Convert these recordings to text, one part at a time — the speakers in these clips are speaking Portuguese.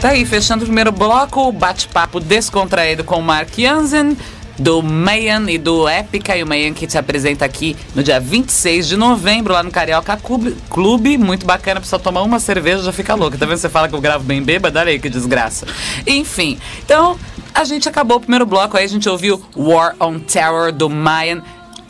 Tá aí, fechando o primeiro bloco, bate-papo descontraído com o Mark Jansen, do Mayan e do Épica, e o Mayan que se apresenta aqui no dia 26 de novembro, lá no Carioca. Clube muito bacana, precisa tomar uma cerveja já fica louca. Tá vendo? Você fala que eu gravo bem bêbado? Olha aí que desgraça. Enfim, então a gente acabou o primeiro bloco aí, a gente ouviu War on Terror do Mayan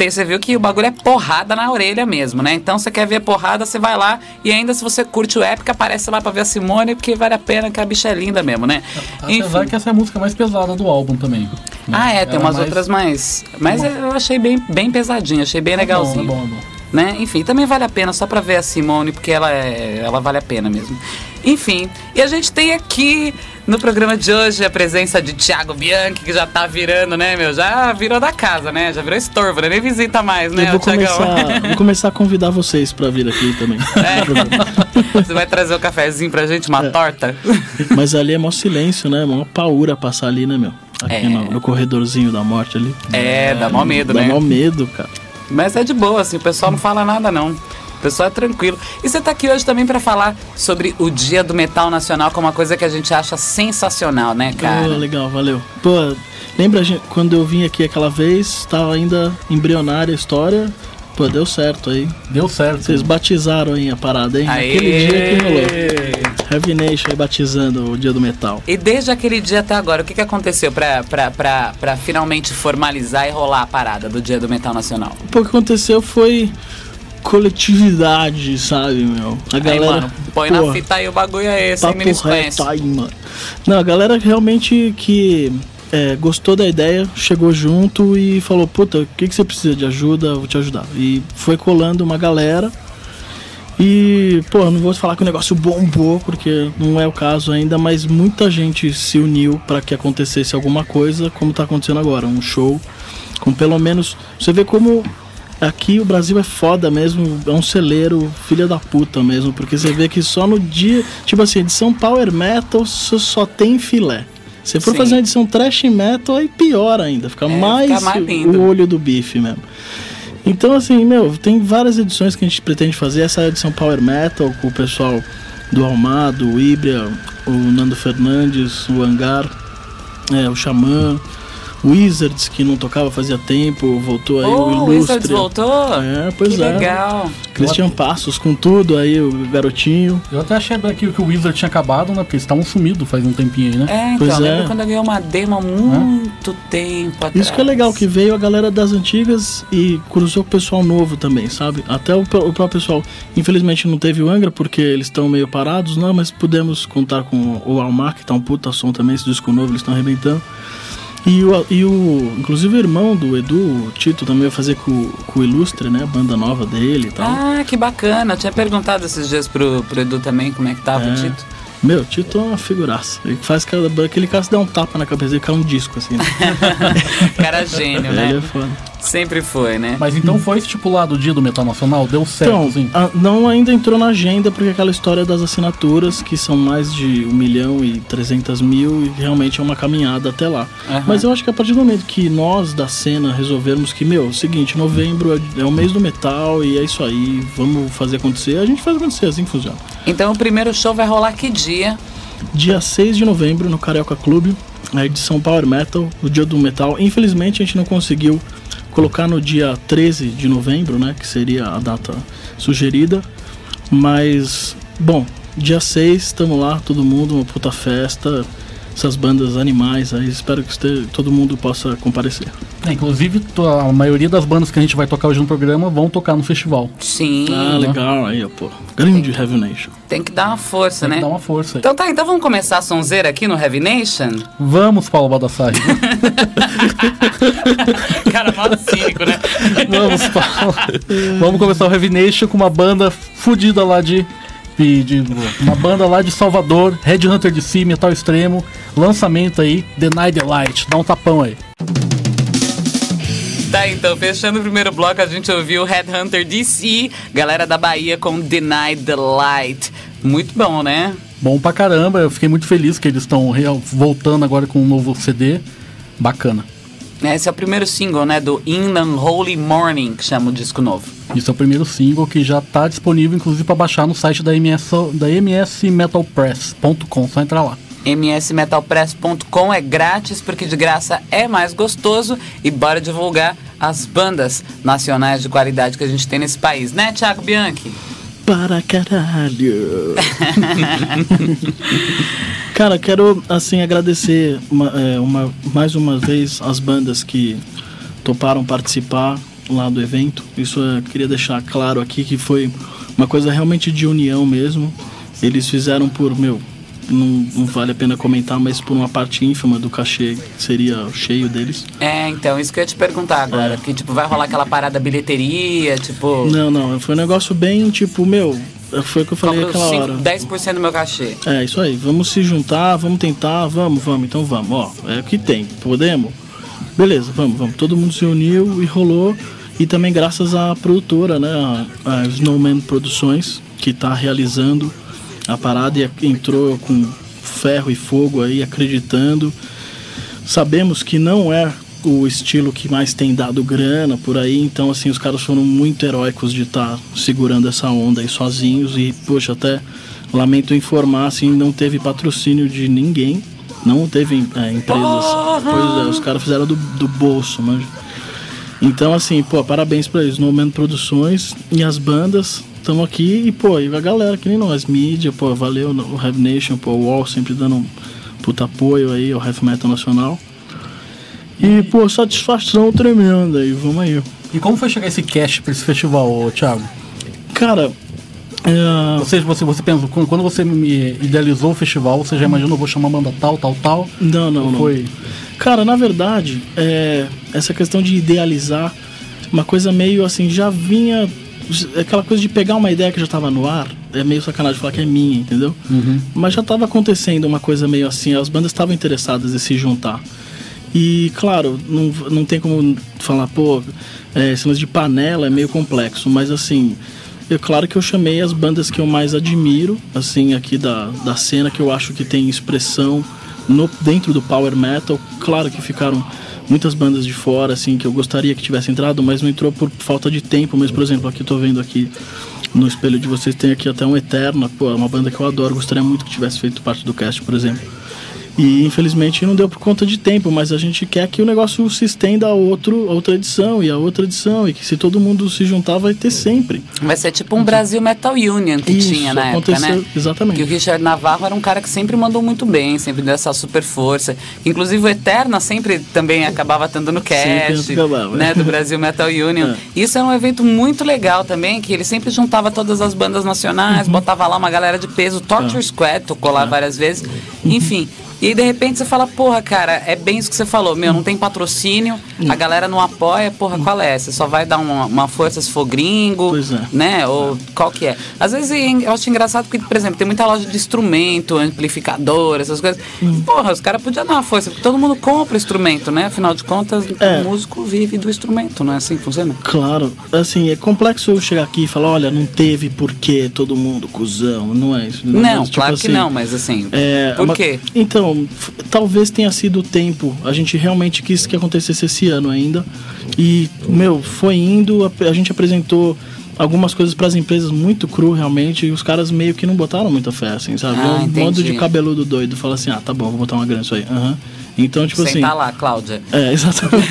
você viu que o bagulho é porrada na orelha mesmo, né? Então você quer ver porrada, você vai lá e ainda se você curte o épica, aparece lá pra ver a Simone, porque vale a pena, que a bicha é linda mesmo, né? Apesar que essa é a música mais pesada do álbum também. Né? Ah, é, tem Ela umas mais... outras mais. Mas eu achei bem, bem pesadinho, achei bem é legalzinho. Bom, é bom, é bom. Né? Enfim, também vale a pena só pra ver a Simone, porque ela, é, ela vale a pena mesmo. Enfim, e a gente tem aqui no programa de hoje a presença de Thiago Bianchi, que já tá virando, né, meu? Já virou da casa, né? Já virou estorvo, né? Nem visita mais, né, Eu vou começar, vou começar a convidar vocês pra vir aqui também. É. Você vai trazer o um cafezinho pra gente, uma é. torta? Mas ali é mó silêncio, né? Mó paura passar ali, né, meu? Aqui é. no, no, corredorzinho da morte ali. É, dá mó medo, dá né? Dá mó medo, cara. Mas é de boa, assim, o pessoal não fala nada, não. O pessoal é tranquilo. E você está aqui hoje também para falar sobre o Dia do Metal Nacional, que é uma coisa que a gente acha sensacional, né, cara? Oh, legal, valeu. Pô, lembra gente, quando eu vim aqui aquela vez, estava ainda embrionária a história. Pô, deu certo aí. Deu certo. Vocês batizaram aí a parada, hein? Aê! Aquele dia que rolou. Heavy Nation aí batizando o dia do metal. E desde aquele dia até agora, o que, que aconteceu pra, pra, pra, pra finalmente formalizar e rolar a parada do dia do metal nacional? O que aconteceu foi coletividade, sabe, meu? A galera. Aí, mano, põe na fita aí o bagulho é esse, papo reto aí, mano. Não, a galera realmente que é, gostou da ideia, chegou junto e falou: Puta, o que, que você precisa de ajuda? Vou te ajudar. E foi colando uma galera. E, pô, não vou falar que o negócio bombou, porque não é o caso ainda, mas muita gente se uniu para que acontecesse alguma coisa, como tá acontecendo agora. Um show com pelo menos. Você vê como Aqui o Brasil é foda mesmo, é um celeiro, filha da puta mesmo, porque você vê que só no dia, tipo assim, edição Power Metal só tem filé. Se for Sim. fazer uma edição Trash Metal, aí pior ainda, fica, é, mais, fica mais o olho do bife mesmo. Então, assim, meu, tem várias edições que a gente pretende fazer. Essa é a edição Power Metal, com o pessoal do Almado, o Ibria, o Nando Fernandes, o Hangar, é, o Xamã. Wizards, que não tocava fazia tempo, voltou aí oh, o Ilustre. Wizards voltou? É, pois que é. legal. Christian Passos com tudo aí, o garotinho. Eu até achei que, que o Wizard tinha acabado, né? Porque eles estavam sumidos faz um tempinho aí, né? É, então, pois lembro é. quando eu ganhei uma demo há muito é. tempo atrás. Isso que é legal, que veio a galera das antigas e cruzou com o pessoal novo também, sabe? Até o, o próprio pessoal, infelizmente não teve o Angra, porque eles estão meio parados, não, mas pudemos contar com o Almar, que tá um puta som também, esse disco novo, eles estão arrebentando. E o, e o. Inclusive o irmão do Edu, o Tito, também vai fazer com, com o Ilustre, né? A banda nova dele e tal. Ah, que bacana. Eu tinha perguntado esses dias pro, pro Edu também como é que tava é. o Tito. Meu, Tito é uma figuraça. Ele faz aquele cara se dá um tapa na cabeça e cai um disco, assim. Né? cara gênio, né? Ele é foda. Sempre foi, né? Mas então foi estipulado o dia do Metal Nacional? Deu certo, então, sim? A, não ainda entrou na agenda, porque aquela história das assinaturas, que são mais de 1 milhão e 300 mil, e realmente é uma caminhada até lá. Uhum. Mas eu acho que a partir do momento que nós da cena resolvermos que, meu, é o seguinte, novembro é, é o mês do metal e é isso aí, vamos fazer acontecer, a gente faz acontecer, assim funciona. Então o primeiro show vai rolar que dia? Dia 6 de novembro no Carioca Clube, a edição Power Metal, o dia do metal. Infelizmente a gente não conseguiu colocar no dia 13 de novembro, né, que seria a data sugerida. Mas, bom, dia 6 estamos lá, todo mundo, uma puta festa essas bandas animais aí. Espero que esteja, todo mundo possa comparecer. É, inclusive, a maioria das bandas que a gente vai tocar hoje no programa vão tocar no festival. Sim. Ah, legal. Aí, pô. Grande Heavy Nation. Tem que dar uma força, Tem né? Tem que dar uma força. Então tá, então vamos começar a sonzeira aqui no Heavy Nation? Vamos, Paulo Baldassari. Cara, mal cínico, né? vamos, Paulo. vamos começar o Heavy Nation com uma banda fodida lá de de uma banda lá de Salvador, Red Hunter de Si, Metal Extremo, lançamento aí, Deny the Light, dá um tapão aí. Tá, então, fechando o primeiro bloco, a gente ouviu Headhunter DC, galera da Bahia com Deny the Light. Muito bom, né? Bom pra caramba, eu fiquei muito feliz que eles estão voltando agora com um novo CD. Bacana. Esse é o primeiro single, né, do In the Holy Morning, que chama o disco novo. Isso é o primeiro single que já está disponível, inclusive, para baixar no site da MS, da msmetalpress.com, só entrar lá. msmetalpress.com é grátis porque de graça é mais gostoso e bora divulgar as bandas nacionais de qualidade que a gente tem nesse país, né, Thiago Bianchi? Para caralho. Cara, quero assim agradecer uma, é, uma, mais uma vez as bandas que toparam participar lá do evento. Isso eu queria deixar claro aqui que foi uma coisa realmente de união mesmo. Eles fizeram por, meu, não, não, vale a pena comentar, mas por uma parte ínfima do cachê seria cheio deles. É, então, isso que eu ia te perguntar agora. É. Que, tipo, vai rolar aquela parada bilheteria, tipo... Não, não, foi um negócio bem, tipo, meu... Foi o que eu falei aquela 5, hora. 10% do meu cachê. É, isso aí. Vamos se juntar, vamos tentar, vamos, vamos. Então vamos, ó. É o que tem. Podemos? Beleza, vamos, vamos. Todo mundo se uniu e rolou. E também graças à produtora, né? A, a Snowman Produções, que está realizando a parada e entrou com ferro e fogo aí, acreditando. Sabemos que não é o estilo que mais tem dado grana por aí, então assim, os caras foram muito heróicos de estar tá segurando essa onda aí sozinhos e, poxa, até lamento informar, assim, não teve patrocínio de ninguém, não teve é, empresas. Pois é, os caras fizeram do, do bolso, manja. Então, assim, pô, parabéns pra eles, No Man Produções e as bandas, estamos aqui e, pô, e a galera, que nem nós, mídia, pô, valeu o Heavy Nation, pô, o Wall sempre dando um puta apoio aí ao Heavy Metal Nacional. E, pô, satisfação tremenda aí, vamos aí. E como foi chegar esse cast pra esse festival, Thiago? Cara, é... Ou seja, você, você pensa, quando você me idealizou o festival, você já imaginou, vou chamar a banda tal, tal, tal? Não, não, não. Foi... Cara, na verdade, é, essa questão de idealizar, uma coisa meio assim, já vinha aquela coisa de pegar uma ideia que já estava no ar, é meio sacanagem falar que é minha, entendeu? Uhum. Mas já estava acontecendo uma coisa meio assim, as bandas estavam interessadas em se juntar. E, claro, não, não tem como falar, pô, é, esse de panela é meio complexo, mas assim, é claro que eu chamei as bandas que eu mais admiro, assim, aqui da, da cena, que eu acho que tem expressão no, dentro do power metal. Claro que ficaram muitas bandas de fora, assim, que eu gostaria que tivesse entrado, mas não entrou por falta de tempo. Mas, por exemplo, aqui tô vendo aqui no espelho de vocês tem aqui até um Eterna, pô, é uma banda que eu adoro, gostaria muito que tivesse feito parte do cast, por exemplo. E infelizmente não deu por conta de tempo, mas a gente quer que o negócio se estenda a, outro, a outra edição e a outra edição, e que se todo mundo se juntar vai ter sempre. Vai ser tipo um Brasil Metal Union que Isso, tinha na época, né? Exatamente. Que o Richard Navarro era um cara que sempre mandou muito bem, sempre deu essa super força. Inclusive o Eterna sempre também acabava estando no cast, acabava, né? Do Brasil Metal Union. É. Isso era um evento muito legal também, que ele sempre juntava todas as bandas nacionais, uhum. botava lá uma galera de peso, Torture é. Squad tocou lá é. várias vezes. Enfim, e aí, de repente, você fala, porra, cara, é bem isso que você falou, meu, não tem patrocínio, a galera não apoia, porra, qual é? Você só vai dar uma, uma força se for gringo, é. né? Ou qual que é? Às vezes eu acho engraçado porque, por exemplo, tem muita loja de instrumento, amplificador, essas coisas. Hum. Porra, os caras podiam dar uma força, porque todo mundo compra instrumento, né? Afinal de contas, é. o músico vive do instrumento, não é assim que funciona? Claro. Assim, é complexo eu chegar aqui e falar, olha, não teve porquê todo mundo cuzão, não é isso. Não, não tipo claro assim, que não, mas assim, é, por uma... quê? Então, talvez tenha sido o tempo. A gente realmente quis que acontecesse esse ano ainda. E, meu, foi indo, a, a gente apresentou algumas coisas para as empresas muito cru realmente e os caras meio que não botaram muita fé, assim, sabe? Ah, um modo de cabeludo doido, fala assim, ah, tá bom, vou botar uma grana isso aí. Uhum. Então, tipo Senta assim. tá lá, Cláudia. É, exatamente.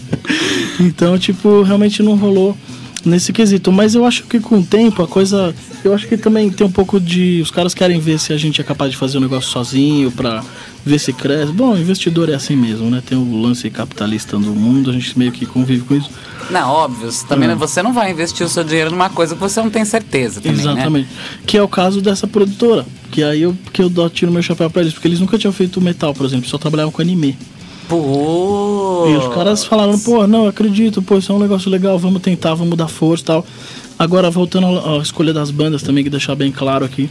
então, tipo, realmente não rolou nesse quesito. Mas eu acho que com o tempo a coisa. Eu acho que também tem um pouco de. Os caras querem ver se a gente é capaz de fazer o um negócio sozinho pra ver se cresce. Bom, investidor é assim mesmo, né? Tem o lance capitalista do mundo, a gente meio que convive com isso. Não, óbvio. Você, também, hum. você não vai investir o seu dinheiro numa coisa que você não tem certeza também, né? Exatamente. Né? Que é o caso dessa produtora. Que aí eu, que eu tiro meu chapéu pra eles, porque eles nunca tinham feito metal, por exemplo, só trabalhavam com anime. Pô! E os caras falaram, pô, não, acredito, pô, isso é um negócio legal, vamos tentar, vamos dar força e tal. Agora, voltando à escolha das bandas também, que deixar bem claro aqui,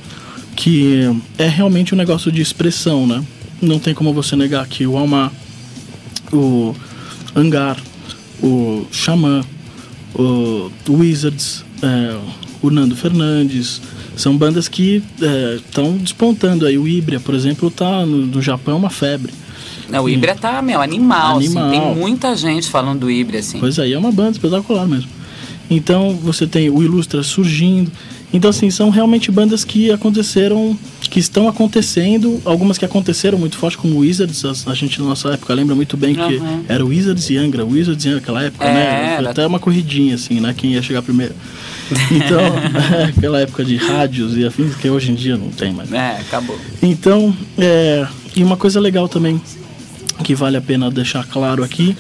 que é realmente um negócio de expressão, né? Não tem como você negar que o Almar, o Angar, o Xamã, o Wizards, é, o Nando Fernandes, são bandas que estão é, despontando aí. O Ibria, por exemplo, tá no, no Japão é uma febre. Não, o Ibra tá, meu, animal, animal. Assim, tem muita gente falando do Ibra, assim. Pois aí, é, é uma banda espetacular mesmo. Então, você tem o Ilustra surgindo. Então, assim, são realmente bandas que aconteceram que estão acontecendo, algumas que aconteceram muito forte, como Wizards, a, a gente na nossa época lembra muito bem que Uhum. era Wizards e Angra, Wizards e Angra naquela época, É, né? Foi era. até uma corridinha, assim, né? Quem ia chegar primeiro. Então, aquela época de rádios e afins, que hoje em dia não tem mais. É, acabou. Então, é, e uma coisa legal também que vale a pena deixar claro aqui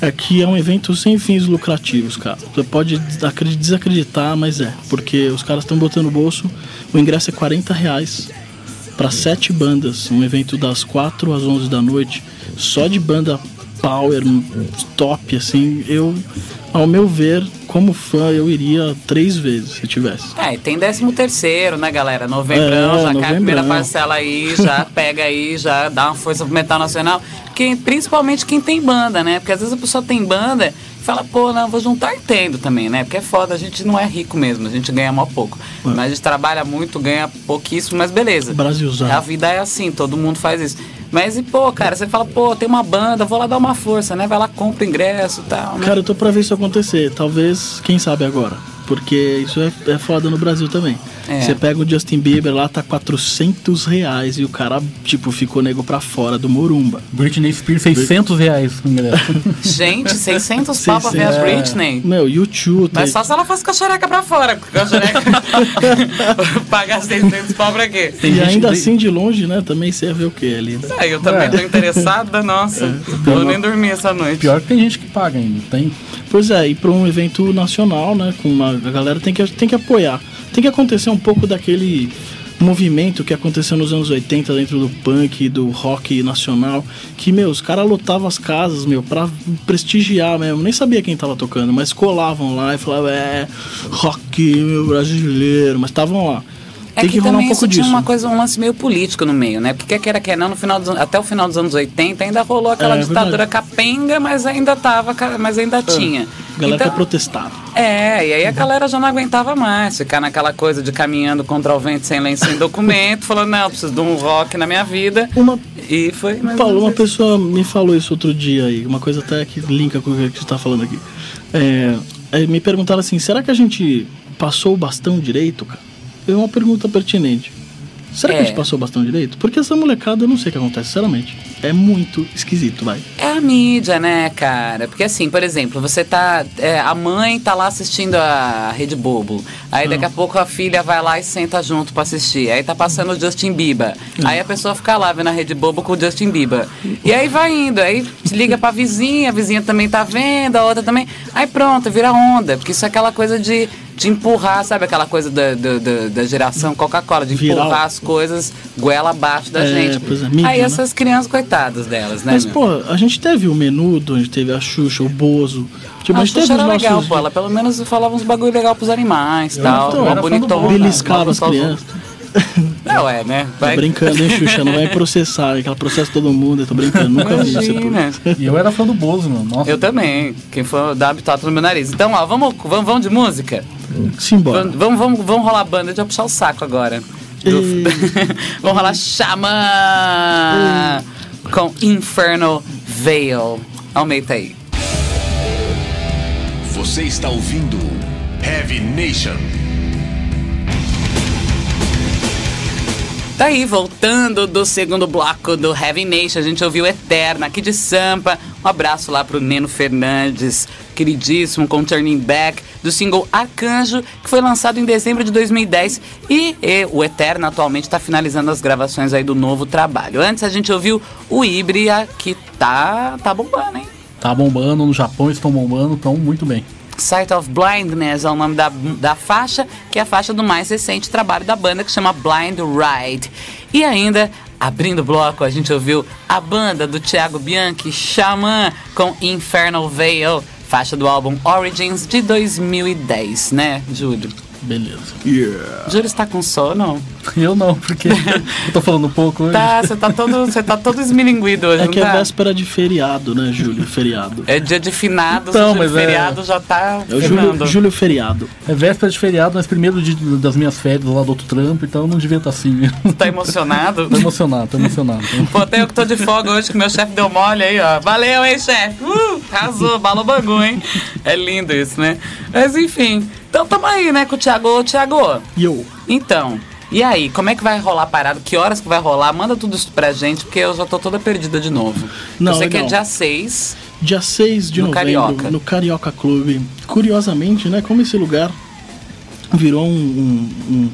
é que é um evento sem fins lucrativos, cara. Você pode acre- desacreditar, mas é, porque os caras estão botando no bolso. O ingresso é 40 reais para sete bandas, um evento das 4 às 11 da noite, só de banda power, top, assim. Eu, ao meu ver, como fã, eu iria três vezes se tivesse. É, e tem décimo terceiro, né, galera? Novembrão, É, já cai a primeira parcela aí, já pega aí, já dá uma força pro metal nacional. Quem, principalmente quem tem banda, né? Porque às vezes a pessoa tem banda e fala, pô, não, vou juntar tendo também, né? Porque é foda, a gente não é rico mesmo, a gente ganha mó pouco. Mas a gente trabalha muito, ganha pouquíssimo, mas beleza. Brasilzão. A vida é assim, todo mundo faz isso. Mas e, pô, cara, você fala, pô, tem uma banda, vou lá dar uma força, né? Vai lá, compra ingresso e tal, né? Cara, eu tô pra ver isso acontecer. Talvez, quem sabe agora. Porque isso é, é foda no Brasil também. É. Você pega o Justin Bieber lá, tá 400 reais e o cara, tipo, ficou nego pra fora do Morumba. Britney Spears, 600 reais. Gente, 600 pau pra ver a 600. Britney. Meu, YouTube. Mas só se ela fosse com a xereca pra fora. Com a xereca. Pagar 600 pau pra quê? Tem E ainda assim, de longe, né? Também você ia ver o que ali, né? É, eu também tô interessada, nossa. Vou nem dormir essa noite. Pior que tem gente que paga ainda. Tem. Pois é, e pra um evento nacional, né? Com uma, a galera tem que, tem que apoiar. Tem que acontecer um pouco daquele movimento que aconteceu nos anos 80 dentro do punk, do rock nacional, que, meu, os caras lotavam as casas, meu, pra prestigiar mesmo. Nem sabia quem tava tocando, mas colavam lá e falavam, é, rock, meu, brasileiro, mas estavam lá. É Tem que, que, rolar um pouco isso tinha disso. uma coisa, um lance meio político no meio, né? Porque quer queira, quer não, no final dos, até o final dos anos 80 ainda rolou aquela É, ditadura verdade. capenga, mas ainda tava, mas ainda tinha. A galera Então- quer protestar. É, e aí a galera já não aguentava mais ficar naquela coisa de caminhando contra o vento sem lenço, sem documento, falando, não, eu preciso de um rock na minha vida. Uma E foi Paulo, uma pessoa me falou isso outro dia aí, uma coisa até que linka com o que você está falando aqui. É, aí me perguntaram assim: será que a gente passou o bastão direito, cara? É uma pergunta pertinente. Será que a É. gente passou o bastão direito? Porque essa molecada, eu não sei o que acontece, sinceramente. É muito esquisito, vai. É a mídia, né, cara? Porque assim, por exemplo, você tá. é, a mãe tá lá assistindo a Rede Bobo. Aí daqui a pouco a filha vai lá e senta junto pra assistir. Aí tá passando o Justin Bieber. Aí a pessoa fica lá vendo a Rede Bobo com o Justin Bieber. E aí vai indo. Aí liga pra vizinha, a vizinha também tá vendo, a outra também. Aí pronto, vira onda. Porque isso é aquela coisa de. De empurrar, sabe aquela coisa da, da, da- da geração Coca-Cola, de Viral. empurrar as coisas goela abaixo da É, gente. pois é, mídia, Aí né? essas crianças, coitadas delas, né? Mas, meu? pô, a gente teve o Menudo, a gente teve a Xuxa, o Bozo. Tipo, Ah, a a gente teve Xuxa os era nossos... legal, pô. Ela pelo menos falava uns bagulho legal pros animais e tal. então, uma era bonitona. Beliscava as crianças. Não, é, né? Tô Vai. brincando, hein, Xuxa? Não vai processar, que ela processa todo mundo. Eu tô brincando, nunca vi isso. Imagina. E eu era fã do Bozo, mano. Nossa. Eu também. Quem for dar habitado no meu nariz. Então, ó, vamos, vamos, vamos de música? Simbora. Vamos, vamos, vamos, vamos rolar a banda de eu puxar o saco agora. Do- Ei. vamos rolar Xamã com Infernal Veil. Aumenta aí. Você está ouvindo Heavy Nation. Daí, Tá voltando do segundo bloco do Heavy Nation, a gente ouviu Eterna aqui de Sampa. Um abraço lá pro Neno Fernandes, queridíssimo, com Turning Back, do single Arcanjo, que foi lançado em dezembro de 2010. E, e o Eterna atualmente está finalizando as gravações aí do novo trabalho. Antes a gente ouviu o Híbrida, que tá, tá bombando, hein? Tá bombando, no Japão estão bombando, estão muito bem. Sight of Blindness é o nome da, da faixa, que é a faixa do mais recente trabalho da banda, que chama Blind Ride. E ainda, abrindo o bloco, a gente ouviu a banda do Thiago Bianchi, Xamã, com Infernal Veil, faixa do álbum Origins de 2010, né, Júlio? Beleza. Júlio está com sono? Eu não, porque eu tô falando um pouco hoje. Tá, você tá todo, você tá todo esmilinguido hoje, É que é tá? véspera de feriado, né, Júlio? Feriado. É dia de finados, Então, o dia de mas é- feriado já tá É o finando. Júlio, Júlio Feriado. É véspera de feriado, mas primeiro dia das minhas férias lá do outro trampo, então eu não devia estar assim mesmo. Tá emocionado? Tô emocionado, tô emocionado. Pô, até eu que tô de folga hoje, que meu chefe deu mole aí, ó. Valeu, hein, chefe? Uh, arrasou, balou bangu, hein? É lindo isso, né? Mas enfim, então tamo aí, né, com o Thiago. Ô, Thiago, E eu? então, E aí, como é que vai rolar a parada? Que horas que vai rolar? Manda tudo isso pra gente, porque eu já tô toda perdida de novo. Não, eu sei que é dia 6. Dia 6 de No novembro, Carioca. no Carioca Clube. Curiosamente, né? Como esse lugar virou um, um- um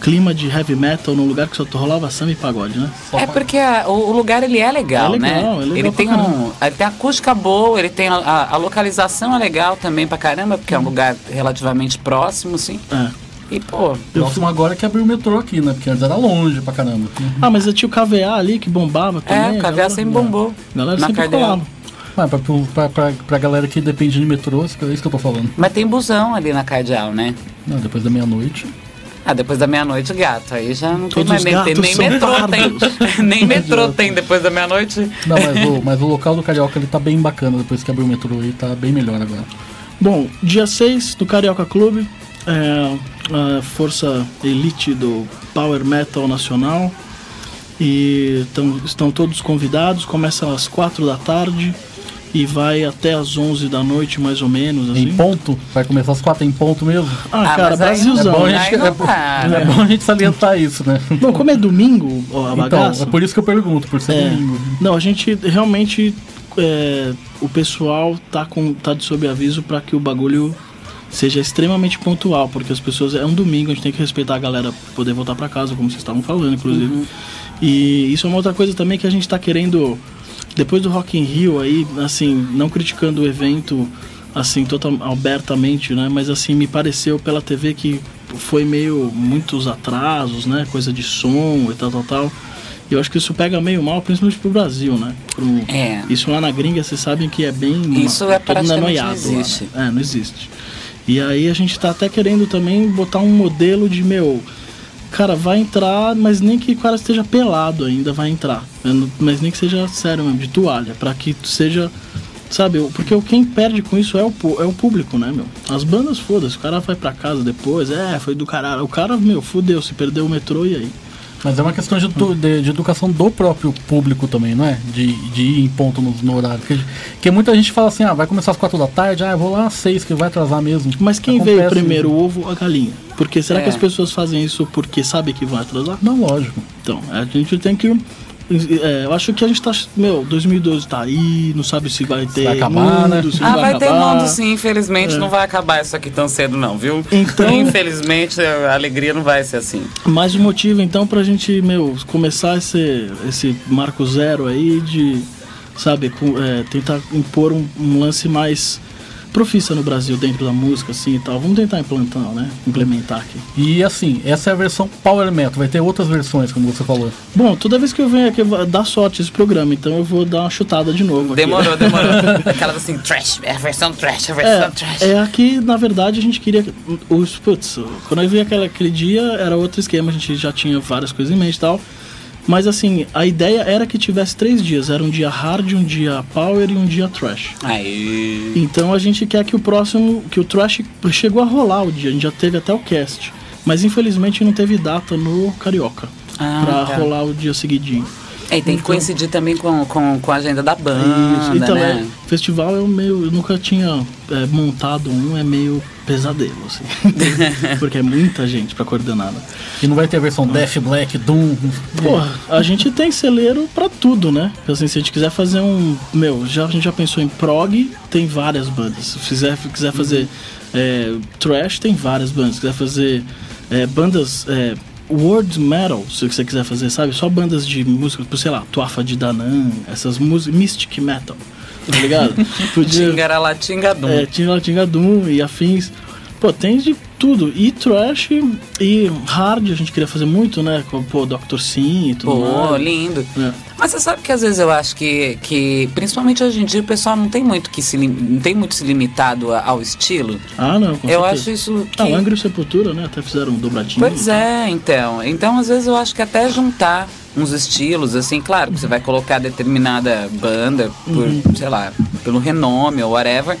clima de heavy metal num lugar que só rolava samba e pagode, né? É porque a- o, o lugar ele é legal, É legal, né? é legal ele tem um, ele tem a acústica boa, ele tem a, a- localização é legal também pra caramba, porque é um lugar relativamente próximo, assim. É. E pô, Próximo agora é que abriu o metrô aqui, né? Porque antes era longe pra caramba. Ah, mas tinha o KVA ali que bombava também. é, o KVA galera- sempre bombou. A galera na sempre Cardeal. colava. Mas pra, pra, pra, pra galera que depende de metrô, isso que- é isso que eu tô falando. Mas tem busão ali na Cardeal, né? Não, depois da meia-noite. Ah, depois da meia-noite, gato. Aí já não tem mais nem, nem são metrô pardos. tem. nem metrô tem depois da meia-noite. Não, mas o, mas o local do Carioca ele tá bem bacana depois que abriu o metrô aí, tá bem melhor agora. Bom, dia 6 do Carioca Clube, é, a força elite do Power Metal Nacional. E tão- estão todos convidados, começa às 4 da tarde e vai até às 11 da noite, mais ou menos. Em Assim. ponto, vai começar às quatro em ponto mesmo. Ah, Ah, cara, não- Brasilzão. é bom, a gente, Aí não é, bom- é bom a gente salientar isso, né? Bom, como é domingo ó, a Então, bagaça. é por isso que eu pergunto, por ser É. domingo. Não, a gente realmente. é, o pessoal tá, com, tá de sob aviso para que o bagulho seja extremamente pontual, porque as pessoas. É um domingo, a gente tem que respeitar a galera poder voltar para casa, como vocês estavam falando, inclusive. E isso é uma outra coisa também que a gente tá querendo. Depois do Rock in Rio aí, assim, não criticando o evento assim total, abertamente, né? Mas assim me pareceu pela TV que foi meio muitos atrasos, né? Coisa de som e tal, tal, tal. E eu acho que isso pega meio mal, principalmente pro Brasil, né? Pro- É. Isso lá na gringa, vocês sabem que é bem. Isso é todo noiado não lá, existe. né? É, não existe. E aí a gente tá até querendo também botar um modelo de, meu, cara, vai entrar, mas nem que o cara esteja pelado ainda, vai entrar. Mas nem que seja sério mesmo, de toalha, pra que seja. Sabe, porque quem perde com isso é o, é o público, né, meu? As bandas, foda-se, o cara vai pra casa depois, é, foi do caralho. O cara, meu, fudeu, se perdeu o metrô e aí? Mas é uma questão de, de- de educação do próprio público também, não é? De, de ir em ponto no, no horário. Porque, porque muita gente fala assim, ah, vai começar às quatro da tarde, ah, eu vou lá às seis, que vai atrasar mesmo. Mas quem Acontece veio primeiro, isso. o ovo ou a galinha? Porque será É. que as pessoas fazem isso porque sabem que vão atrasar? Não, lógico. Então, a gente tem que. É, eu acho que a gente tá. Meu, 2012 tá aí, não sabe se vai ter. vai acabar, mundo, né? Ah, vai ter acabar. mundo sim, infelizmente É. não vai acabar isso aqui tão cedo não, viu? Então- Infelizmente a alegria não vai ser assim. Mais um motivo então pra gente, meu, começar esse, esse marco zero aí de, sabe, com- é, tentar impor um, um lance mais profissa no Brasil dentro da música, assim e tal. Vamos tentar implantar, né? Implementar aqui. E assim, essa é a versão Power Metal, vai ter outras versões, como você falou. Bom, toda vez que eu venho aqui dar sorte esse programa, então eu vou dar uma chutada de novo. aqui. Demorou, demorou. Aquelas assim, trash, é a versão trash, a versão trash. É, é aqui, na verdade, a gente queria. Os, putz, quando eu vi aquele, aquele dia, era outro esquema, a gente já tinha várias coisas em mente e tal. Mas assim, a ideia era que tivesse três dias. Era um dia hard, um dia power e um dia trash. Aí. Então a gente quer que o próximo. que o trash chegou a rolar o dia, a gente já teve até o cast. Mas infelizmente não teve data no Carioca. Ah, pra tá. rolar o dia seguidinho. É, e tem que coincidir também com, com, com a agenda da banda, Isso. Então, né? é, festival eu meio. Eu nunca tinha é, montado um, é meio pesadelo, assim. Porque é muita gente pra coordenar. Né? E não vai ter a versão Death, Black, Doom. Porra, a gente tem celeiro pra tudo, né? Assim, se a gente quiser fazer um. Meu, já, a gente já pensou em prog, tem várias bandas. Se fizer, quiser fazer é, trash, tem várias bandas. Se quiser fazer é, bandas. É, World metal, se você quiser fazer, sabe? Só bandas de música, tipo, sei lá, Tuafa de Danann, essas músicas, Mystic Metal, tá ligado? Podia, Tingaratingadum. é, Tinga Tinga Doom e afins. Pô, tem de tudo. E trash e hard a gente queria fazer muito, né? Com, pô, Dr. Sim e tudo Pô, mais. lindo. É. Mas você sabe que às vezes eu acho que, que principalmente hoje em dia, o pessoal não tem muito que se não tem muito se limitado ao estilo. Ah, não, com eu certeza. acho isso que Ah, o Angra o Sepultura, né? Até fizeram um dobradinho. Pois é, então. Então, às vezes, eu acho que até juntar uns estilos, assim, claro, que você vai colocar determinada banda por, Uhum. sei lá, pelo renome ou whatever,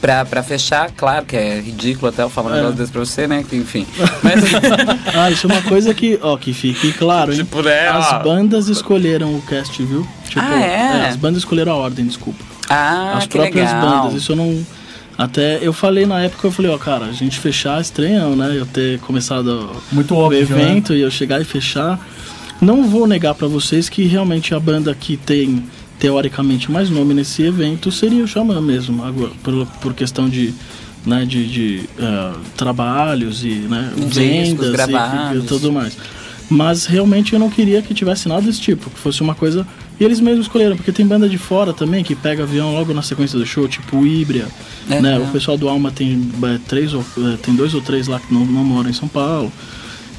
pra, pra fechar, claro que é ridículo até eu falar um É. negócio desse pra você, né? que Enfim. Mas. Ah, isso é uma coisa que, ó, que fique claro, hein? Tipo, né, ó. As bandas escolheram o cast, viu? Tipo, Ah, é? As bandas escolheram a ordem, desculpa. ah, As que próprias legal. bandas. Isso eu não. Até eu falei na época, eu falei, ó, cara, a gente fechar estranho, né? Eu ter começado Muito o óbvio, né? evento e eu chegar e fechar. Não vou negar pra vocês que realmente a banda que tem teoricamente mais nome nesse evento seria o Xamã mesmo, agora, por, por questão de, né, de, de eh, trabalhos e né, Discos vendas e- gravados. e, tudo mais. Mas realmente eu não queria que tivesse nada desse tipo, que fosse uma coisa. E eles mesmos escolheram, porque tem banda de fora também que pega avião logo na sequência do show, tipo o Ibria. É, né? é. O pessoal do Alma tem é, três ou é, tem dois ou três lá que não, não moram em São Paulo.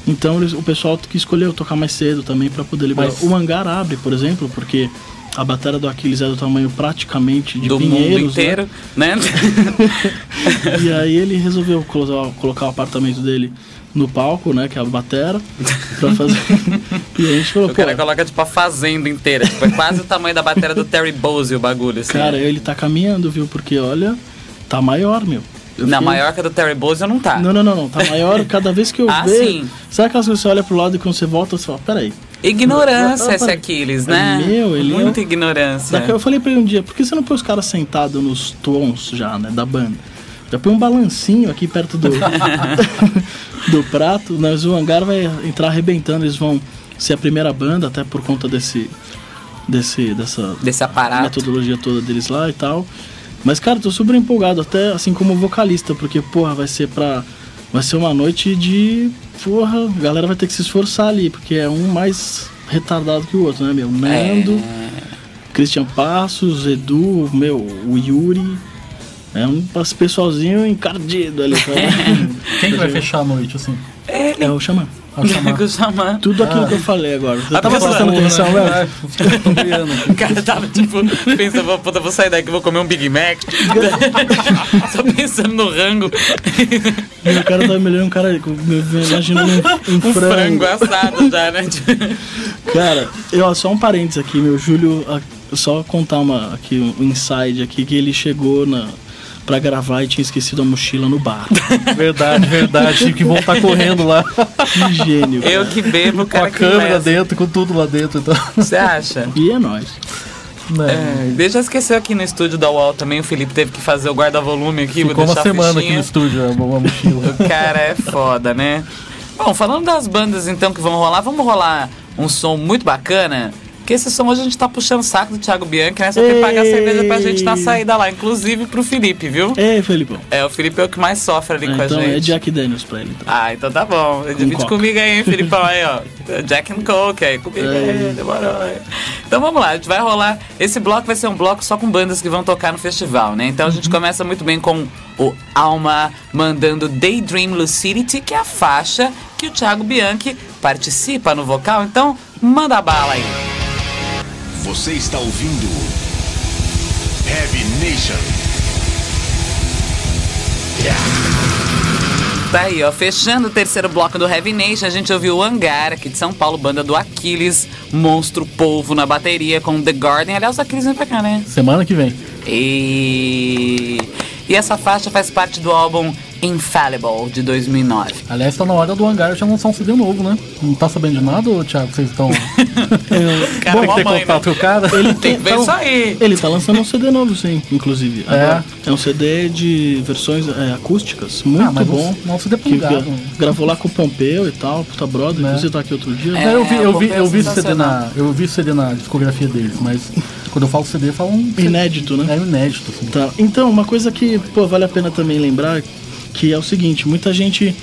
Então eles- o pessoal que escolheu tocar mais cedo também para poder liberar. Mas- O hangar abre, por exemplo, porque a bateria do Aquiles é do tamanho praticamente de do Pinheiros, mundo né? inteiro, né? E aí ele resolveu colocar, o apartamento dele no palco, né? Que é a batera, pra fazer. e a gente falou, o cara coloca tipo a fazenda inteira. Tipo, é quase o tamanho da bateria do Terry Bose o bagulho, assim. cara, ele tá caminhando, viu? Porque olha, tá maior, meu. Na fiquei- maior que a do Terry Bose não tá. Não, não, não, não. Tá maior cada vez que eu Ah, vejo. sim. Sabe aquelas coisas que você olha pro lado e quando você volta, você fala, peraí. Ignorância Ah, esse para. Aquiles, né? Meu, ele é- Muita ignorância. Daqui eu falei pra ele um dia, por que você não põe os caras sentados nos tons já, né, da banda? Já põe um balancinho aqui perto do, do prato, mas o hangar vai entrar arrebentando, eles vão ser a primeira banda, até por conta desse, desse dessa Desse aparato. metodologia toda deles lá e tal. Mas, cara, tô super empolgado, até assim como vocalista, porque, porra, vai ser pra. Vai ser uma noite de. Porra, a galera vai ter que se esforçar ali, porque é um mais retardado que o outro, né, meu? Nando, Christian Passos, Edu, meu, o Yuri. É um pessoalzinho encardido ali. tá? Quem que vai fechar a noite, assim? É o Xamã. Com o Xamã. Tudo aquilo que eu falei agora. Você Ah, tava tá prestando atenção, né? Criando aqui. O cara tava tipo, pensando, vou, puta, vou sair daqui, vou comer um Big Mac. Só pensando no rango. E o cara tava me olhando, um cara imaginando um, um Um frango frango. assado já, né? Cara, eu, só um parênteses aqui, meu Júlio, só contar uma, aqui, um inside aqui, que ele chegou na, pra gravar e tinha esquecido a mochila no bar. Verdade, verdade. Tive que voltar correndo lá. Que gênio. Eu cara. que bebo, Com a câmera leva. dentro, com tudo lá dentro. Então, Você acha? E é nóis. né? É, deixa eu esquecer aqui no estúdio da UOL também, o Felipe teve que fazer o guarda-volume aqui, Ficou vou uma semana aqui no estúdio, uma, uma mochila. O cara é foda, né? Bom, falando das bandas então que vão rolar, vamos rolar um som muito bacana. Que esse som hoje a gente tá puxando o saco do Thiago Bianchi, né? Só tem que pagar cerveja pra gente na saída lá, inclusive pro Felipe, viu? Ei, Felipão. É, o Felipe é o que mais sofre ali com a então gente. é Jack Daniels pra ele. Então. Ah, então tá bom. Divide coca. comigo aí, hein, Filipão, aí, ó. Jack and Coke aí, comigo aí, demorou aí. Então vamos lá, a gente vai rolar. Esse bloco vai ser um bloco só com bandas que vão tocar no festival, né? Então a gente começa muito bem com o Alma mandando Daydream Lucidity, que é a faixa que o Thiago Bianchi participa no vocal. Então, manda bala aí. Você está ouvindo Heavy Nation. Tá aí, ó, fechando o terceiro bloco do Heavy Nation, a gente ouviu o Hangar, aqui de São Paulo, banda do Aquiles, Monstro Polvo na bateria com The Garden. Aliás, o Aquiles vem pra cá, né? Semana que vem. E... e essa faixa faz parte do álbum Infallible, de 2009. Aliás, tá na hora do hangar já lançar um CD novo, né? Não tá sabendo de nada, Thiago? Vocês estão. Cara, Tem que mó ter mãe, contato né? com cara? Ele Tem que ver tá- isso aí. Ele tá lançando um CD novo, sim, inclusive. É? Agora, é um CD de versões é, acústicas, muito Ah, mas não- bom. não um CD que plugado. gra- gravou lá com o Pompeu e tal, puta brother. Né? Inclusive tá aqui outro dia. É. Eu vi, eu vi, eu vi CD na. Eu vi CD na discografia deles, mas quando eu falo CD, eu falo um. Inédito, né? É inédito, assim. Tá. Então, uma coisa que, pô, vale a pena também lembrar, que é o seguinte, muita gente.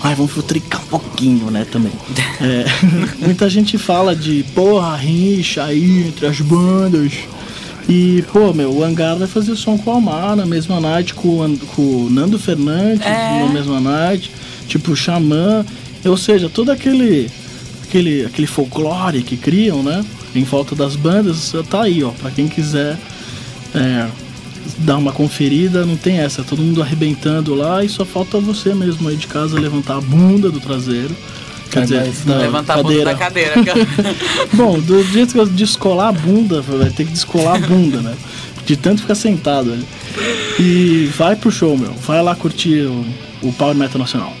Ai, vamos futricar um pouquinho, né, também. É, muita gente fala de, porra, rixa aí entre as bandas. E, pô, meu, o Hangar vai fazer som com o Almar na mesma night, com, o com o Nando Fernandes É. na mesma night, tipo o Xamã. Ou seja, todo aquele, aquele, aquele folclore que criam, né, em volta das bandas, tá aí, ó, pra quem quiser é, dar uma conferida, não tem essa, todo mundo arrebentando lá e só falta você mesmo aí de casa levantar a bunda do traseiro. Quer É, dizer, da Levantar a bunda da cadeira. Bom, do jeito que eu descolar a bunda, vai ter que descolar a bunda, né? De tanto ficar sentado ali. E vai pro show, meu. Vai lá curtir o, o Power Metal Nacional.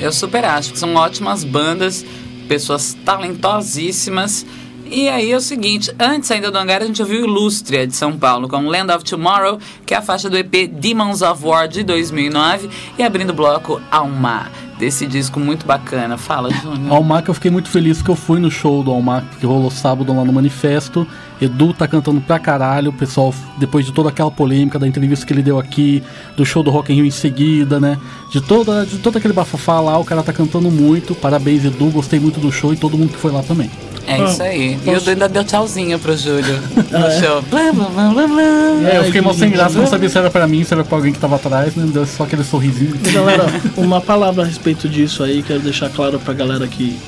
Eu super acho que são ótimas bandas, pessoas talentosíssimas. E aí é o seguinte, antes ainda do hangar a gente ouviu Illustre de São Paulo com Land of Tomorrow, que é a faixa do EP Demons of War de 2009 e abrindo o bloco Alma, desse disco muito bacana. Fala, Júnior. Almac, eu fiquei muito feliz que eu fui no show do Almac, que rolou sábado lá no Manifesto. Edu tá cantando pra caralho, o pessoal, depois de toda aquela polêmica da entrevista que ele deu aqui, do show do Rock in Rio em seguida, né? De, toda, de todo aquele bafafá lá, o cara tá cantando muito. Parabéns, Edu, gostei muito do show e todo mundo que foi lá também. É isso aí. E o ainda deu tchauzinho pro Júlio no Ah, é? show. Blá, blá, blá, blá, blá. É, eu fiquei mal sem graça, não sabia se era pra mim, se era pra alguém que tava atrás, né? Deu só aquele sorrisinho. E, Galera, uma palavra a respeito disso aí, quero deixar claro pra galera que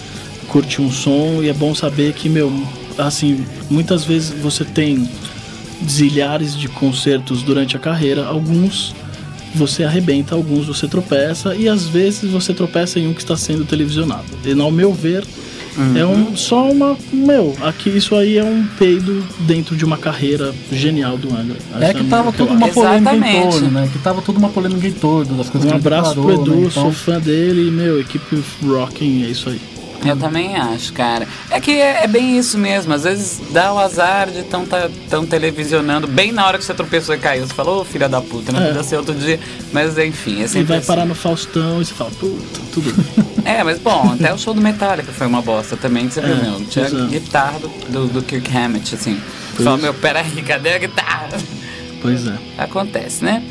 curte um som e é bom saber que, meu, assim, muitas vezes você tem zilhares de concertos durante a carreira, alguns você arrebenta, alguns você tropeça e às vezes você tropeça em um que está sendo televisionado. E ao meu ver, é um, só uma. Meu, aqui isso aí é um peido dentro de uma carreira genial do Angra. É que a tava toda uma polêmica em torno, né? Que tava toda uma polêmica em torno das coisas Um que ele abraço pro declarou, Edu, né? Então, sou fã dele e, meu, equipe rocking, é isso aí. Eu também acho, cara. É que é, é bem isso mesmo. Às vezes dá o azar de tão, tá, tão televisionando bem na hora que você tropeçou e caiu. Você falou, ô filha da puta, não É. podia ser outro dia. Mas enfim, é E sempre vai assim. parar no Faustão e você fala, puta, tudo bem. É, mas bom, até o show do Metallica foi uma bosta também, que você viu, É, meu. Tinha pois é. guitarra do, do, do Kirk Hammett, assim. Pois. fala, meu, peraí, cadê a guitarra? Pois é. Acontece, né?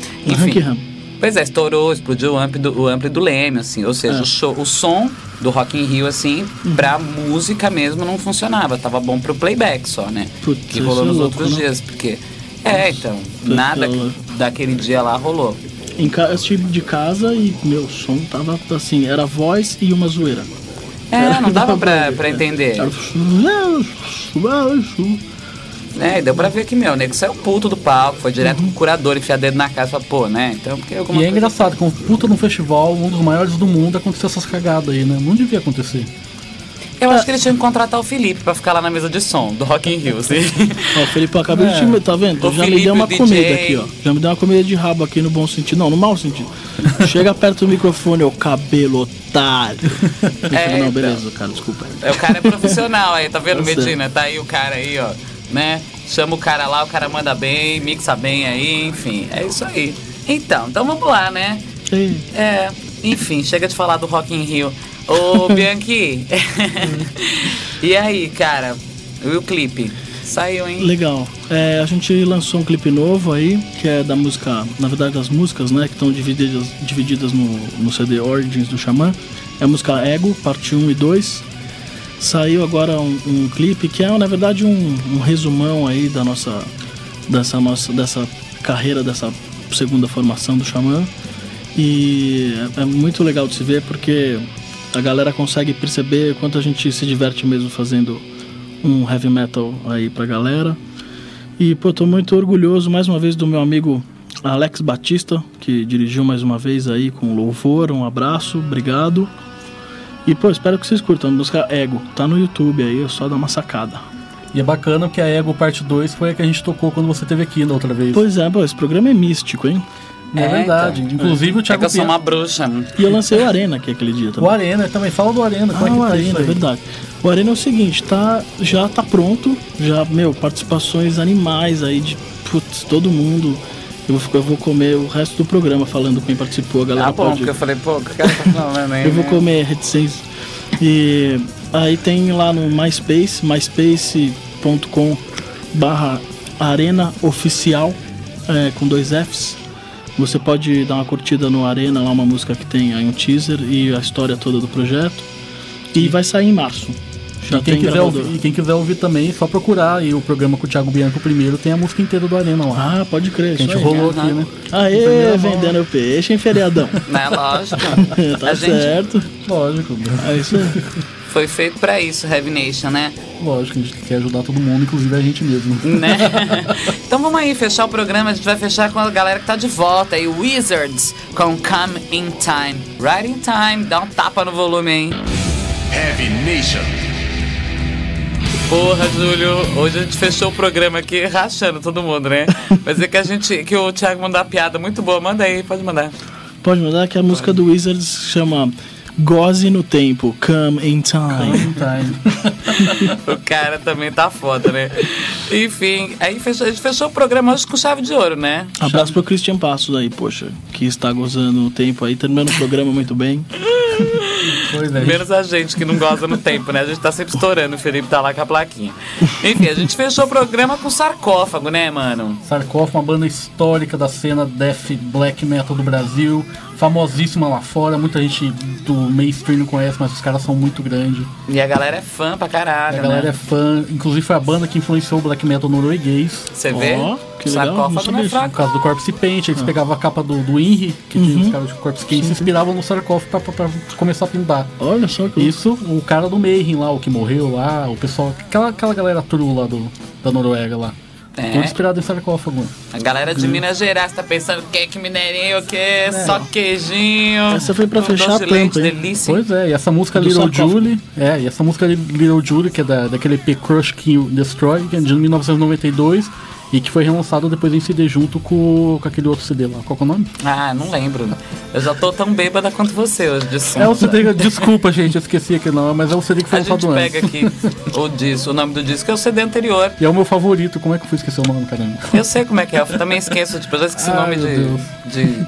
Ram. Pois é, estourou, explodiu o ampli do, o ampli do Leme, assim. Ou seja, É. o, show, o som do Rock in Rio, assim, Uhum. pra música mesmo não funcionava. Tava bom pro playback só, né? Putz, que rolou é nos louco, outros né? dias, porque... É, então, Puta, nada ela- daquele dia lá rolou. Em ca... eu estive de casa e meu som tava assim, era voz e uma zoeira. É, não dava pra, pra é. entender. Era... É, e deu pra ver que, meu, o nego saiu puto do palco, foi direto Uhum. com o curador, enfiar dedo na casa e pô, né? Então, porque alguma E é engraçado, com puta no festival, um dos maiores do mundo, aconteceu essas cagadas aí, né? Não devia acontecer. Eu É. acho que eles tinham que contratar o Felipe pra ficar lá na mesa de som do Rock in Rio, assim. Ó, Felipe, eu acabei de É. te tá vendo? O Já Felipe, me deu uma o comida aqui, ó. Já me deu uma comida de rabo aqui no bom sentido. Não, no mau sentido. Chega perto do microfone, ô cabelo otário. É, não, então. beleza, cara, desculpa. É, o cara é profissional aí, tá vendo, Tá. Medina? Tá aí o cara aí, ó, né? Chama o cara lá, o cara manda bem, mixa bem aí, enfim, é isso aí. Então, então vamos lá, né? Ei, É, enfim, chega de falar do Rock in Rio. Ô, Bianchi, e aí, cara, e o clipe? Saiu, hein? Legal. É, a gente lançou um clipe novo aí, que é da música, na verdade das músicas, né, que estão divididas, divididas no, no CD Origins do Xamã. É a música Ego, parte 1 e 2. Saiu agora um, um clipe que é, na verdade, um, um resumão aí da nossa, dessa nossa, dessa carreira, dessa segunda formação do Xamã. E é, é muito legal de se ver porque a galera consegue perceber quanto a gente se diverte mesmo fazendo um heavy metal aí pra galera. E, pô, tô muito orgulhoso mais uma vez do meu amigo Alex Batista, que dirigiu mais uma vez aí com louvor. Um abraço, obrigado. E, pô, espero que vocês curtam. A música Ego, tá no YouTube aí, é só dar uma sacada. E é bacana porque a Ego Parte 2 foi a que a gente tocou quando você esteve aqui da outra vez. Pois é, pô, esse programa é místico, hein? é, É, verdade. então. Inclusive o É que Thiago eu sou uma bruxa. E eu lancei o Arena aqui aquele dia também. O Arena também. Fala do Arena, como Ah, é que o tá Arena, é verdade. O Arena é o seguinte, tá, já tá pronto, já, meu, participações animais aí de, putz, todo mundo. Eu vou, eu vou comer o resto do programa falando quem participou, a galera Ah, bom, pode... porque eu falei, pô, o que o cara aí? Eu vou né? comer reticência. E aí tem lá no MySpace, myspace.com barra arena oficial, é, com dois Fs. Você pode dar uma curtida no Arena, lá uma música que tem aí um teaser e a história toda do projeto. E vai sair em março. Já E quem, quiser ouvir, e quem quiser ouvir também, é só procurar aí o programa com o Thiago Bianco primeiro, tem a música inteira do Arena lá. Ah, pode crer. que a gente aí. rolou aqui, né? Aê, mão. vendendo peixe em feriadão. Né, lógico. tá A gente- certo. Lógico, É isso aí. Foi feito pra isso, Heavy Nation, né? lógico, a gente quer ajudar todo mundo, inclusive a gente mesmo. né? então vamos aí fechar o programa. A gente vai fechar com a galera que tá de volta aí, Wizards com Come in Time. Right in Time, dá um tapa no volume, hein? Heavy Nation. Porra, Júlio, hoje a gente fechou o programa aqui rachando todo mundo, né? Mas é que a gente, que o Thiago mandou uma piada muito boa. Manda aí, pode mandar. Pode mandar que a música do Wizards chama Goze no tempo, come in time. o cara também tá foda, né? Enfim, aí fechou, a gente fechou o programa hoje com chave de ouro, né? Abraço pro Christian Passos aí, poxa, que está gozando o tempo aí, terminando o programa muito bem. Pois é. Menos a gente que não goza no tempo, né? A gente tá sempre estourando, o Felipe tá lá com a plaquinha. Enfim, a gente fechou o programa com sarcófago, né, mano? Sarcófago, uma banda histórica da cena death black metal do Brasil, famosíssima lá fora, muita gente do mainstream não conhece, mas os caras são muito grandes. E a galera é fã pra caralho, A galera né? é fã, inclusive foi a banda que influenciou o black metal norueguês. Você vê? Ó, que legal, não sarcófago é. No caso do Corpse Paint, eles pegavam a capa do, do Inri, que tinha os caras de Corpse Paint, se inspiravam no sarcófago pra, pra- pra começar a pintar. Olha só que Isso, o cara do Mayhem lá, o que morreu lá, o pessoal, aquela, aquela galera true lá do, da Noruega lá. É. Todo inspirado em sarcófago. A galera de Minas Gerais tá pensando que que mineirinho, o que só queijinho. Essa foi pra fechar a de leite, hein? delícia. Pois é, e essa música Do Little. Julie, é, e essa música Little Julie, que é da, daquele EP Crush Kill Destroy, que é de 1992, e que foi relançado depois em CD junto com, com aquele outro CD lá. Qual que é o nome? Ah, não lembro. Eu já tô tão bêbada quanto você hoje de som. É o CD, desculpa gente, eu esqueci aqui não, mas é o CD que foi A gente lançado pega antes. aqui o disco, o nome do disco é o CD anterior. E é o meu favorito, como é que eu fui esquecer o nome, caramba? Eu sei como é que é, eu também esqueço, tipo, eu já esqueci o Ai, nome meu de, de.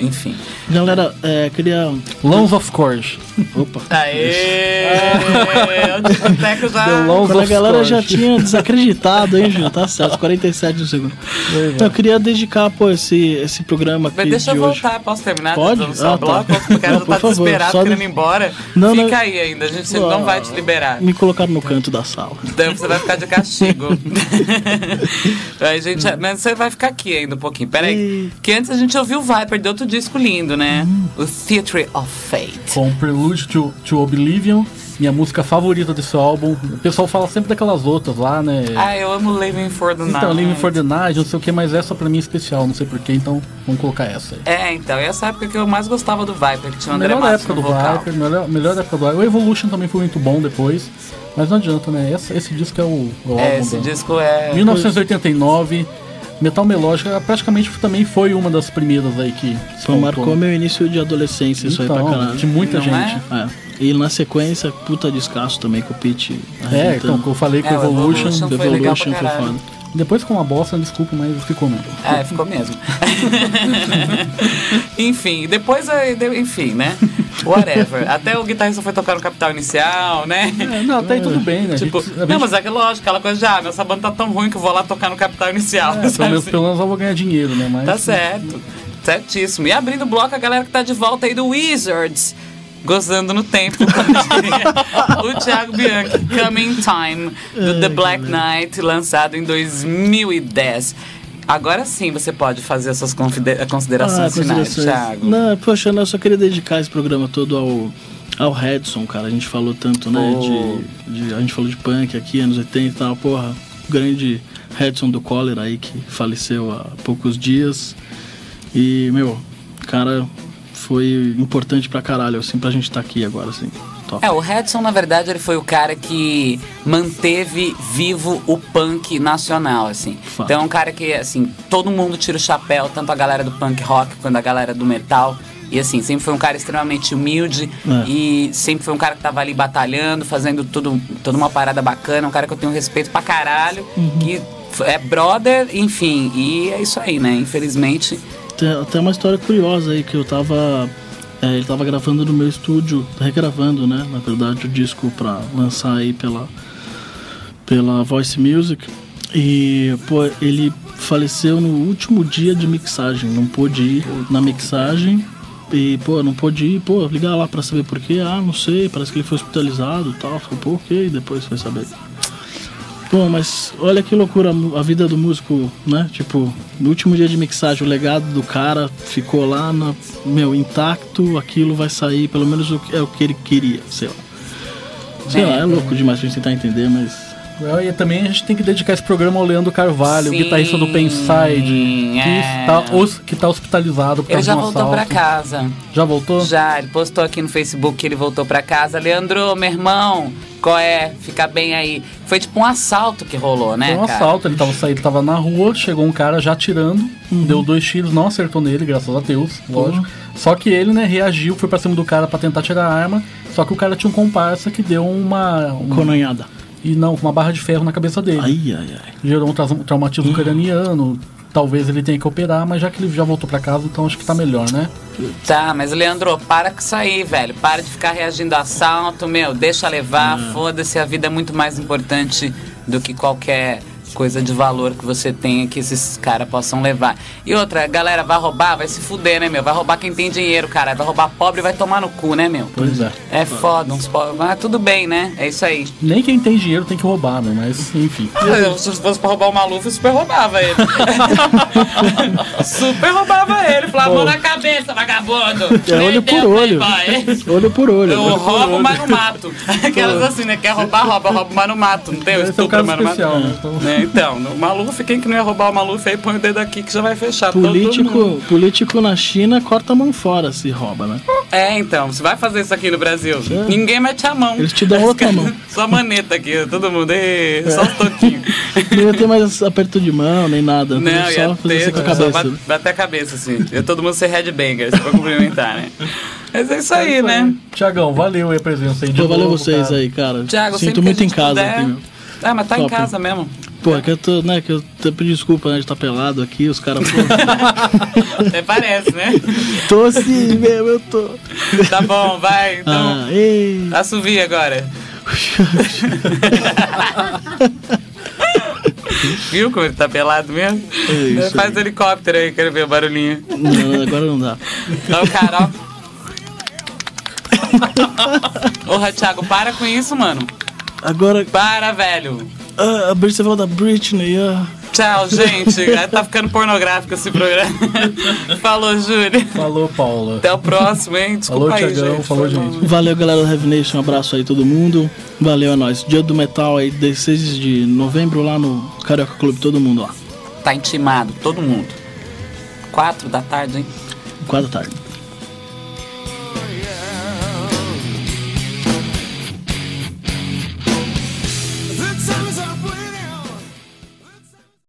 Enfim. Galera, é, queria. Lons of Courage. Opa. Aê! o discoteco já. Quando a galera já tinha desacreditado, hein, Ju? Tá certo, 47 do segundo. Então, eu queria dedicar, pô, esse, esse programa aqui Mas deixa eu de hoje. voltar, posso terminar? Pode? No seu Ah, tá. bloco? O cara Não, já tá favor, desesperado, só querendo de- ir embora. Não, Fica não. aí ainda, a gente não vai te liberar. Me colocaram no canto da sala. Então você vai ficar de castigo. aí, gente, mas você vai ficar aqui ainda um pouquinho. Pera aí. Ih. Que antes a gente ouviu o Viper de outro disco lindo, né? O Theatre of Fate. Com Prelude to, to Oblivion, minha música favorita desse álbum. O pessoal fala sempre daquelas outras lá, né? Ah, eu amo Living for the Night. Então, Living for the Night, não sei o que, mas essa pra mim é especial, não sei porquê, então vamos colocar essa aí. É, então, essa época que eu mais gostava do Viper, que tinha o André melhor Matos época do vocal. Viper, melhor, melhor época do Viper. O Evolution também foi muito bom depois, mas não adianta, né? Esse, esse disco é o, o É, álbum esse da- disco é... 1989, Metal Melódica praticamente também foi uma das primeiras aí que Pô, marcou meu início de adolescência, isso aí pra Então, caralho. de muita Não gente. é? É. E na sequência, puta descasso também com o Pete. É, então, que eu falei com É, o Evolution, Evolution foi Evolution foi caralho. foda. Depois com uma bosta, desculpa, mas ficou mesmo. É, ficou mesmo. enfim, depois, deu- enfim, né? Whatever. Até o guitarrista foi tocar no Capital Inicial, né? É, não, até aí tudo bem, né? Tipo, gente- a não, gente- mas é que lógico, aquela coisa de, ah, essa banda tá tão ruim que eu vou lá tocar no Capital Inicial. é, pelo, menos, assim? pelo menos eu vou ganhar dinheiro, né? Mas, Tá certo. Certíssimo. E abrindo o bloco, a galera que tá de volta aí do Wizards. Gozando no tempo, como diria o Thiago Bianchi, Coming Time, do The Black Knight, lançado em 2010. Agora sim você pode fazer as suas confide- considerações finais, considerações. Thiago. Não, poxa, não, eu só queria dedicar esse programa todo ao, ao Redson, cara. A gente falou tanto, né? Oh. De, de- a gente falou de punk aqui, anos 80 e tal, porra. O grande Redson do Cólera aí, que faleceu há poucos dias. E, meu, cara, foi importante pra caralho, assim, pra gente estar aqui agora, assim. Top. É, o Redson, na verdade, ele foi o cara que manteve vivo o punk nacional, assim. Fato. Então é um cara que, assim, todo mundo tira o chapéu, tanto a galera do punk rock quanto a galera do metal. E assim, sempre foi um cara extremamente humilde É. e sempre foi um cara que tava ali batalhando, fazendo tudo, toda uma parada bacana, um cara que eu tenho respeito pra caralho, Uhum. que é brother, enfim, e é isso aí, né? Infelizmente. Tem até uma história curiosa aí que eu tava. é, ele tava gravando no meu estúdio, regravando, né? Na verdade, o disco pra lançar aí pela, pela Voice Music. E, pô, ele faleceu no último dia de mixagem. Não pôde ir na mixagem. E, pô, não pôde ir, pô, ligar lá pra saber por quê. Ah, não sei, parece que ele foi hospitalizado e tal. Falei, pô, ok, depois foi saber. Pô, mas olha que loucura a vida do músico, né? Tipo, no último dia de mixagem, o legado do cara ficou lá, na, meu, intacto, aquilo vai sair, pelo menos o que- é o que ele queria, sei lá. Sei É. lá, é louco demais pra gente tentar entender, mas. E também a gente tem que dedicar esse programa ao Leandro Carvalho, o Sim, guitarrista do Penside, que, é. está, os- que tá hospitalizado por Ele causa já de um voltou pra casa. Já voltou? Já, ele postou aqui no Facebook que ele voltou pra casa. Leandro, meu irmão, qual é? Fica bem aí. Foi tipo um assalto que rolou, né? Foi um cara? assalto, ele tava saindo, ele tava na rua, chegou um cara já atirando, Uhum. deu dois tiros, não acertou nele, graças a Deus, lógico. Só que ele, né, reagiu, foi pra cima do cara pra tentar tirar a arma. Só que o cara tinha um comparsa que deu uma. uma Conanhada. E não, uma barra de ferro na cabeça dele. Ai, ai, ai. Gerou um tra- traumatismo craniano. Talvez ele tenha que operar, mas já que ele já voltou pra casa, então acho que tá melhor, né? Tá, mas Leandro, para com isso aí, velho. Para de ficar reagindo a assalto, meu. Deixa levar, foda-se. A vida é muito mais importante do que qualquer coisa de valor que você tenha que esses caras possam levar. E outra, galera, vai roubar, vai se fuder, né, meu? Vai roubar quem tem dinheiro, cara. Vai roubar pobre e vai tomar no cu, né, meu? Pois é. É foda, uns pobres. Mas tudo bem, né? É isso aí. Nem quem tem dinheiro tem que roubar, né? Mas, enfim. Se fosse pra roubar o Maluf, eu super roubava ele. super roubava ele. Falava, na cabeça, vagabundo. É olho por olho. Olho por olho. Eu roubo, mas não mato. Aquelas assim, né? Quer roubar, rouba, rouba, mas não mato. Não tem o Esse é o estupro, caso mas não mato. especial, né? Então- Né, Então, no Maluf, quem que não ia roubar o Maluf aí, põe o dedo aqui que já vai fechar todo mundo. Político, político na China corta a mão fora se rouba, né? É, então, você vai fazer isso aqui no Brasil. Ninguém mete a mão. Eles te dão outra mão. Só maneta aqui, todo mundo. Ê, Só os toquinhos. Não ia ter mais aperto de mão, nem nada. Não, só ia fazer ter, isso com a cabeça. bate, bate a cabeça, assim. Todo mundo ser headbanger, pra cumprimentar, né? Mas é isso aí, né? Tiagão, valeu aí a presença aí de Pô, valeu novo, vocês cara. aí, cara. Thiago, sempre Sinto muito em casa puder- aqui, meu. Ah, mas tá em Top. casa mesmo. Pô, é que eu tô, né, que eu te pedi desculpa, né, de estar pelado aqui, os caras, Até parece, né? tô assim mesmo, eu tô. Tá bom, vai. Então, Ah, ei. assovia agora. Viu como ele tá pelado mesmo? É isso Faz helicóptero aí, quero ver o barulhinho. Não, agora não dá. Então, cara, ó. Porra, Thiago, para com isso, mano. Agora, Para, velho. Ah, a Britney, você falou da Britney, ah. Tchau, gente. tá ficando pornográfico esse programa. Falou, Júlio. Falou, Paula. Até o próximo, hein? Desculpa Falou, aí, Thiagão. gente. Falou, gente. Valeu, galera do Heavy Nation. Um abraço aí, todo mundo. Valeu a nós. Dia do Metal aí, 16 de novembro, lá no Carioca Clube, todo mundo lá. Tá intimado, todo mundo. Quatro da tarde, hein? 4 da tarde.